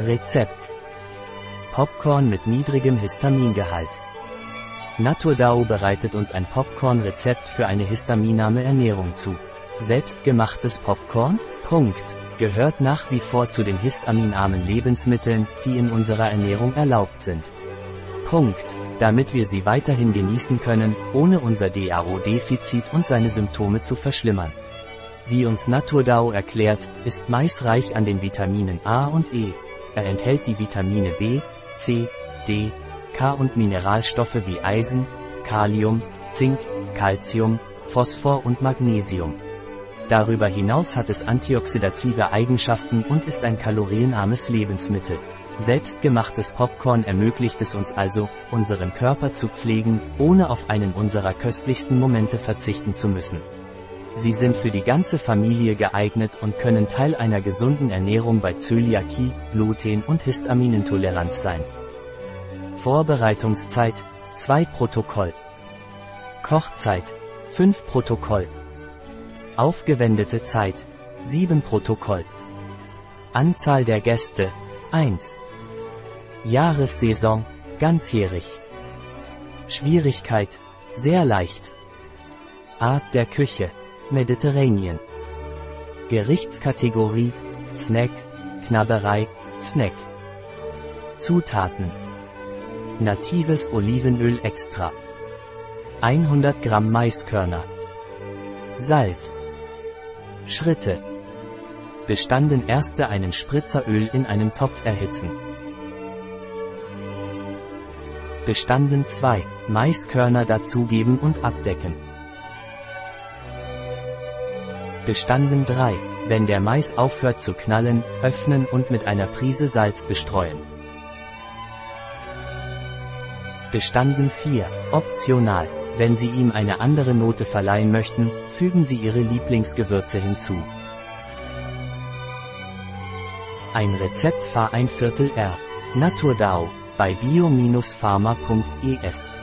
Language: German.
Rezept. Popcorn mit niedrigem Histamingehalt. Naturdao bereitet uns ein Popcorn-Rezept für eine histaminarme Ernährung zu. Selbstgemachtes Popcorn? Punkt. Gehört nach wie vor zu den histaminarmen Lebensmitteln, die in unserer Ernährung erlaubt sind. Punkt. Damit wir sie weiterhin genießen können, ohne unser DAO-Defizit und seine Symptome zu verschlimmern. Wie uns Naturdao erklärt, ist Mais reich an den Vitaminen A und E. Er enthält die Vitamine B, C, D, K und Mineralstoffe wie Eisen, Kalium, Zink, Calcium, Phosphor und Magnesium. Darüber hinaus hat es antioxidative Eigenschaften und ist ein kalorienarmes Lebensmittel. Selbstgemachtes Popcorn ermöglicht es uns also, unseren Körper zu pflegen, ohne auf einen unserer köstlichsten Momente verzichten zu müssen. Sie sind für die ganze Familie geeignet und können Teil einer gesunden Ernährung bei Zöliakie, Gluten und Histaminintoleranz sein. Vorbereitungszeit 2 Protokoll. Kochzeit 5 Protokoll. Aufgewendete Zeit 7 Protokoll. Anzahl der Gäste 1 Jahressaison ganzjährig. Schwierigkeit sehr leicht. Art der Küche Mediterranean. Gerichtskategorie Snack Knabberei Snack. Zutaten Natives Olivenöl extra. 100 Gramm Maiskörner. Salz. Schritte. Bestanden erste einen Spritzeröl in einem Topf erhitzen. Bestanden 2 Maiskörner dazugeben und abdecken. Bestanden 3 Wenn der Mais aufhört zu knallen, öffnen und mit einer Prise Salz bestreuen. Bestanden 4 Optional wenn Sie ihm eine andere Note verleihen möchten, fügen Sie Ihre Lieblingsgewürze hinzu. Ein Rezept Fahr ein Viertel R. Naturdao bei bio-pharma.es